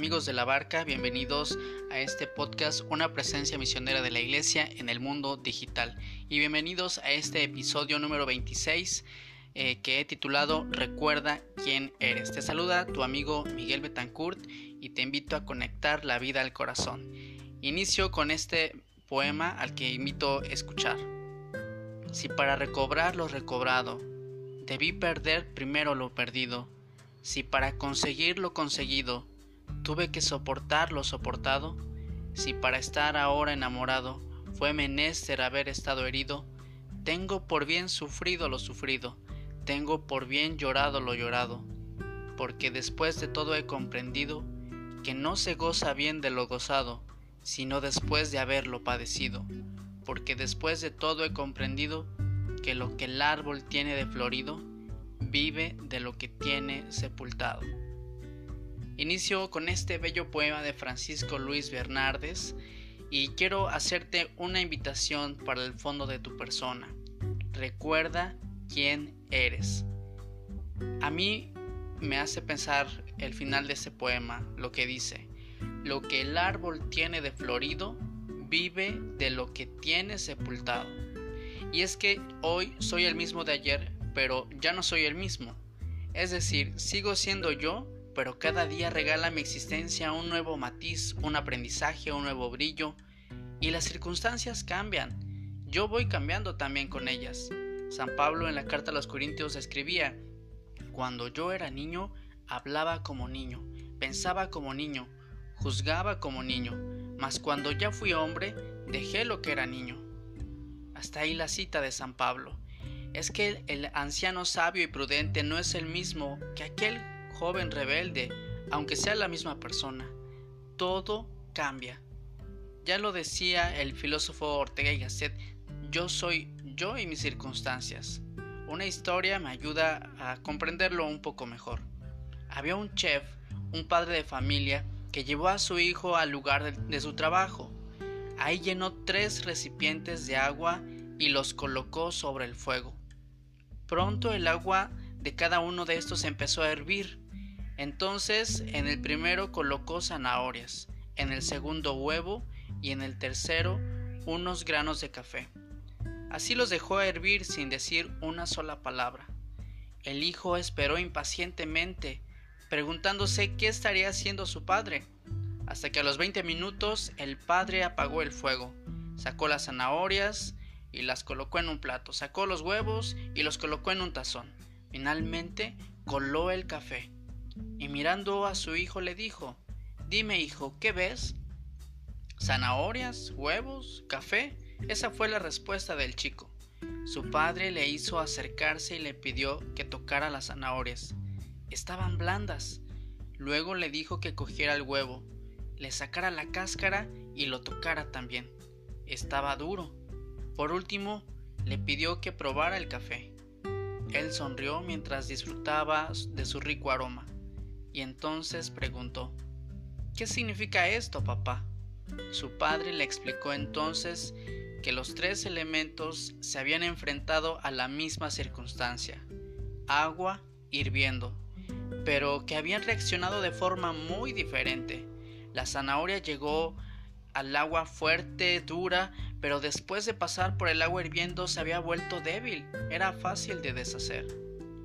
Amigos de la barca? Bienvenidos a este podcast, una presencia misionera de la iglesia en el mundo digital. Y bienvenidos a este episodio número 26 eh, que he titulado Recuerda quién eres. Te saluda tu amigo Miguel Betancourt y te invito a conectar la vida al corazón. Inicio con este poema al que invito a escuchar. Si para recobrar lo recobrado debí perder primero lo perdido, si para conseguir lo conseguido tuve que soportar lo soportado, si para estar ahora enamorado fue menester haber estado herido, tengo por bien sufrido lo sufrido, tengo por bien llorado lo llorado, porque después de todo he comprendido que no se goza bien de lo gozado, sino después de haberlo padecido, porque después de todo he comprendido que lo que el árbol tiene de florido, vive de lo que tiene sepultado. Inicio con este bello poema de Francisco Luis Bernardes y quiero hacerte una invitación para el fondo de tu persona. Recuerda quién eres. A mí me hace pensar el final de ese poema, lo que dice, lo que el árbol tiene de florido, vive de lo que tiene sepultado. Y es que hoy soy el mismo de ayer, pero ya no soy el mismo. Es decir, sigo siendo yo, pero cada día regala mi existencia un nuevo matiz, un aprendizaje, un nuevo brillo, y las circunstancias cambian. Yo voy cambiando también con ellas. San Pablo en la carta a los Corintios escribía, Cuando yo era niño, hablaba como niño, pensaba como niño, juzgaba como niño, mas cuando ya fui hombre, dejé lo que era niño. Hasta ahí la cita de San Pablo es que el anciano sabio y prudente no es el mismo que aquel joven rebelde, aunque sea la misma persona. Todo cambia. Ya lo decía el filósofo Ortega y Gasset, yo soy yo y mis circunstancias. Una historia me ayuda a comprenderlo un poco mejor. Había un chef, un padre de familia, que llevó a su hijo al lugar de, de su trabajo. Ahí llenó tres recipientes de agua y los colocó sobre el fuego. Pronto el agua de cada uno de estos empezó a hervir. Entonces en el primero colocó zanahorias, en el segundo huevo y en el tercero unos granos de café. Así los dejó hervir sin decir una sola palabra. El hijo esperó impacientemente, preguntándose qué estaría haciendo su padre, hasta que a los 20 minutos el padre apagó el fuego, sacó las zanahorias, y las colocó en un plato, sacó los huevos y los colocó en un tazón. Finalmente coló el café y mirando a su hijo le dijo, Dime hijo, ¿qué ves? ¿Zanahorias? ¿Huevos? ¿Café? Esa fue la respuesta del chico. Su padre le hizo acercarse y le pidió que tocara las zanahorias. Estaban blandas. Luego le dijo que cogiera el huevo, le sacara la cáscara y lo tocara también. Estaba duro. Por último, le pidió que probara el café. Él sonrió mientras disfrutaba de su rico aroma, y entonces preguntó, ¿Qué significa esto, papá? Su padre le explicó entonces que los tres elementos se habían enfrentado a la misma circunstancia, agua hirviendo, pero que habían reaccionado de forma muy diferente. La zanahoria llegó al agua fuerte, dura, pero después de pasar por el agua hirviendo se había vuelto débil, era fácil de deshacer.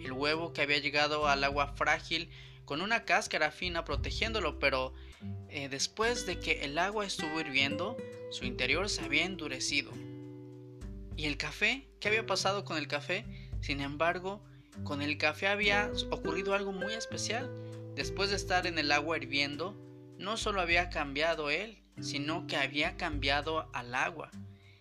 El huevo que había llegado al agua frágil con una cáscara fina protegiéndolo, pero eh, después de que el agua estuvo hirviendo, su interior se había endurecido. ¿Y el café? ¿Qué había pasado con el café? Sin embargo, con el café había ocurrido algo muy especial. Después de estar en el agua hirviendo, no solo había cambiado él, sino que había cambiado al agua.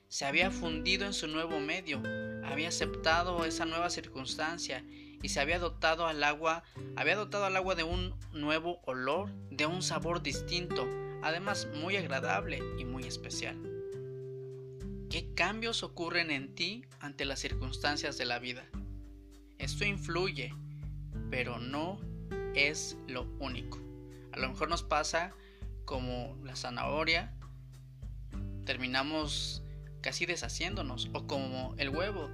Se había fundido en su nuevo medio, había aceptado esa nueva circunstancia y se había dotado al agua, había dotado al agua de un nuevo olor, de un sabor distinto, además muy agradable y muy especial. ¿Qué cambios ocurren en ti ante las circunstancias de la vida? Esto influye, pero no es lo único. A lo mejor nos pasa como la zanahoria, terminamos casi deshaciéndonos, o como el huevo,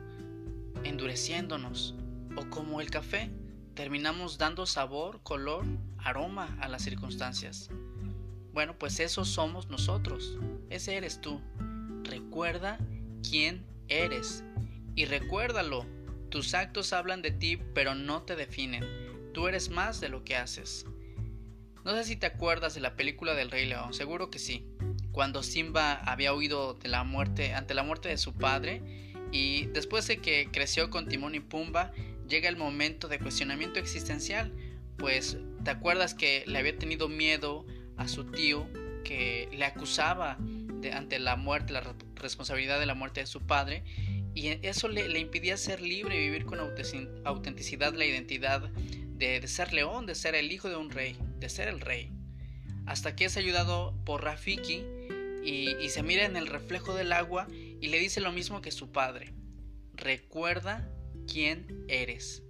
endureciéndonos, o como el café, terminamos dando sabor, color, aroma a las circunstancias. Bueno, pues eso somos nosotros, ese eres tú. Recuerda quién eres y recuérdalo, tus actos hablan de ti pero no te definen, tú eres más de lo que haces. No sé si te acuerdas de la película del Rey León, seguro que sí. Cuando Simba había huido ante la muerte de su padre y después de que creció con Timón y Pumba, llega el momento de cuestionamiento existencial, pues te acuerdas que le había tenido miedo a su tío que le acusaba de, ante la muerte, la responsabilidad de la muerte de su padre y eso le, le impidía ser libre y vivir con autenticidad la identidad de, ser león, de ser el hijo de un rey, de ser el rey. Hasta que es ayudado por Rafiki y, y se mira en el reflejo del agua y le dice lo mismo que su padre. Recuerda quién eres.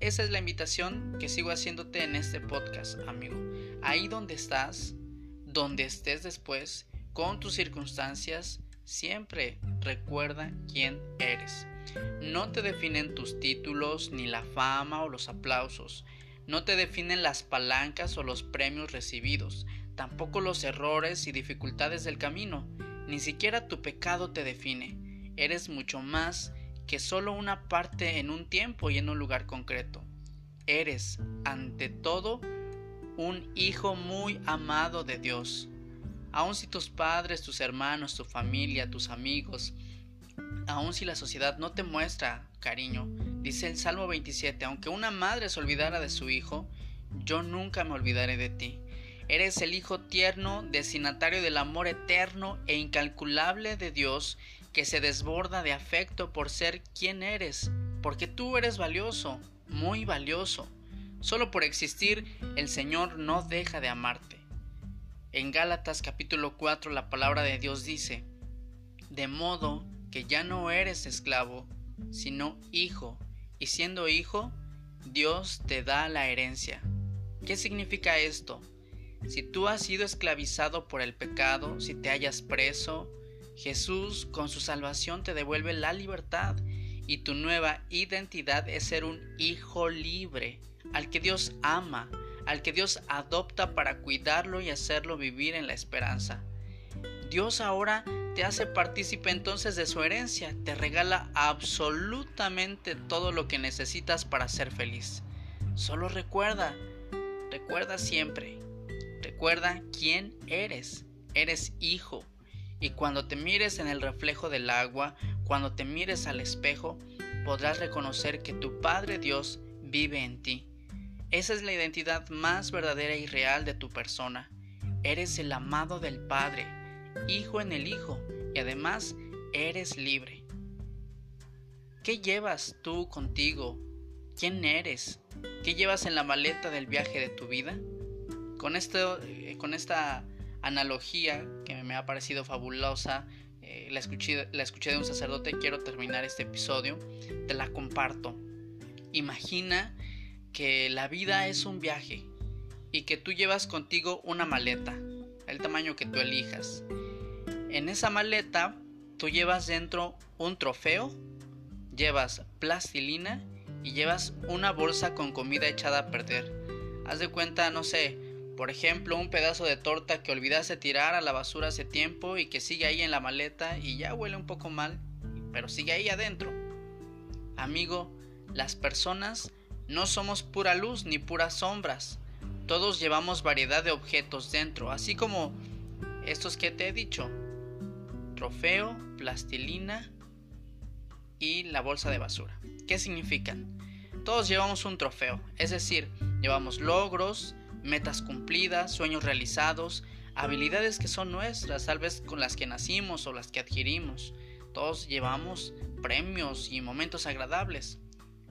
Esa es la invitación que sigo haciéndote en este podcast, amigo. Ahí donde estás, donde estés después, con tus circunstancias, siempre recuerda quién eres. No te definen tus títulos, ni la fama o los aplausos. No te definen las palancas o los premios recibidos, tampoco los errores y dificultades del camino. Ni siquiera tu pecado te define. Eres mucho más que solo una parte en un tiempo y en un lugar concreto. Eres, ante todo, un hijo muy amado de Dios. Aun si tus padres, tus hermanos, tu familia, tus amigos, aun si la sociedad no te muestra cariño. Dice el Salmo 27, aunque una madre se olvidara de su hijo, yo nunca me olvidaré de ti. Eres el hijo tierno, destinatario del amor eterno e incalculable de Dios, que se desborda de afecto por ser quien eres, porque tú eres valioso, muy valioso. Solo por existir, el Señor no deja de amarte. En Gálatas capítulo 4 la palabra de Dios dice, de modo que ya no eres esclavo, sino hijo, y siendo hijo, Dios te da la herencia. ¿Qué significa esto? Si tú has sido esclavizado por el pecado, si te hayas preso, Jesús con su salvación te devuelve la libertad y tu nueva identidad es ser un hijo libre, al que Dios ama, al que Dios adopta para cuidarlo y hacerlo vivir en la esperanza. Dios ahora te hace partícipe entonces de su herencia, te regala absolutamente todo lo que necesitas para ser feliz. Solo recuerda, recuerda siempre, recuerda quién eres. Eres hijo. Y cuando te mires en el reflejo del agua, cuando te mires al espejo, podrás reconocer que tu Padre Dios vive en ti. Esa es la identidad más verdadera y real de tu persona. Eres el amado del Padre hijo en el Hijo, y además eres libre. ¿Qué llevas tú contigo? ¿Quién eres? ¿Qué llevas en la maleta del viaje de tu vida? Con, esto, eh, con esta analogía que me ha parecido fabulosa, eh, la, escuché, la escuché de un sacerdote, quiero terminar este episodio, te la comparto. Imagina que la vida es un viaje y que tú llevas contigo una maleta, el tamaño que tú elijas. En esa maleta tú llevas dentro un trofeo, llevas plastilina y llevas una bolsa con comida echada a perder. Haz de cuenta, no sé, por ejemplo, un pedazo de torta que olvidaste tirar a la basura hace tiempo y que sigue ahí en la maleta y ya huele un poco mal, pero sigue ahí adentro. Amigo, las personas no somos pura luz ni puras sombras. Todos llevamos variedad de objetos dentro, así como estos que te he dicho trofeo, plastilina y la bolsa de basura. ¿Qué significan? Todos llevamos un trofeo, es decir, llevamos logros, metas cumplidas, sueños realizados, habilidades que son nuestras, tal vez con las que nacimos o las que adquirimos. Todos llevamos premios y momentos agradables.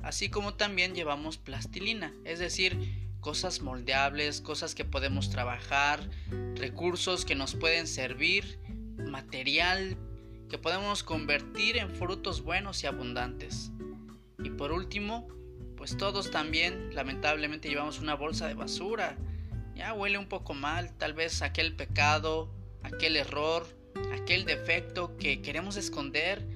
así como también llevamos plastilina, es decir, cosas moldeables, cosas que podemos trabajar, recursos que nos pueden servir, material que podemos convertir en frutos buenos y abundantes. Y por último, pues todos también lamentablemente llevamos una bolsa de basura. Ya huele un poco mal, tal vez aquel pecado, aquel error, aquel defecto que queremos esconder,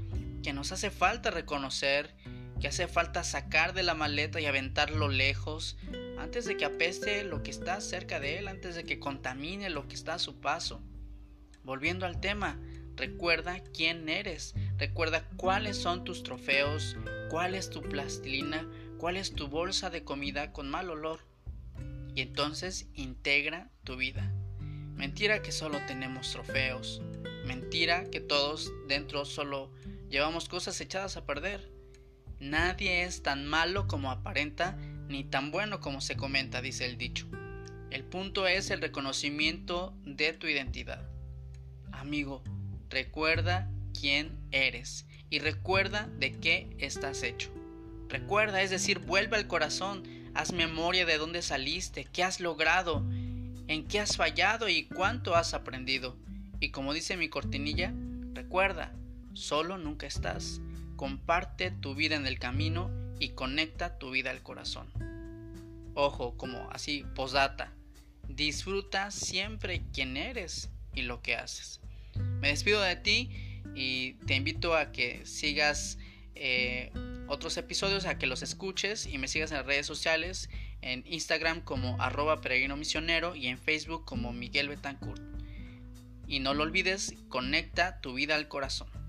que nos hace falta reconocer, que hace falta sacar de la maleta y aventarlo lejos, antes de que apeste lo que está cerca de él, antes de que contamine lo que está a su paso. Volviendo al tema, recuerda quién eres, recuerda cuáles son tus trofeos, cuál es tu plastilina, cuál es tu bolsa de comida con mal olor. Y entonces integra tu vida. Mentira que solo tenemos trofeos. Mentira que todos dentro solo llevamos cosas echadas a perder. Nadie es tan malo como aparenta, ni tan bueno como se comenta, dice el dicho. El punto es el reconocimiento de tu identidad. Amigo, recuerda quién eres y recuerda de qué estás hecho. Recuerda, es decir, vuelve al corazón, haz memoria de dónde saliste, qué has logrado, en qué has fallado y cuánto has aprendido. Y como dice mi cortinilla, recuerda, solo nunca estás. Comparte tu vida en el camino y conecta tu vida al corazón. Ojo, como así, posdata. Disfruta siempre quién eres y lo que haces. Me despido de ti y te invito a que sigas eh, otros episodios, a que los escuches y me sigas en las redes sociales, en Instagram como arroba peregrino misionero y en Facebook como Miguel Betancourt. Y no lo olvides, conecta tu vida al corazón.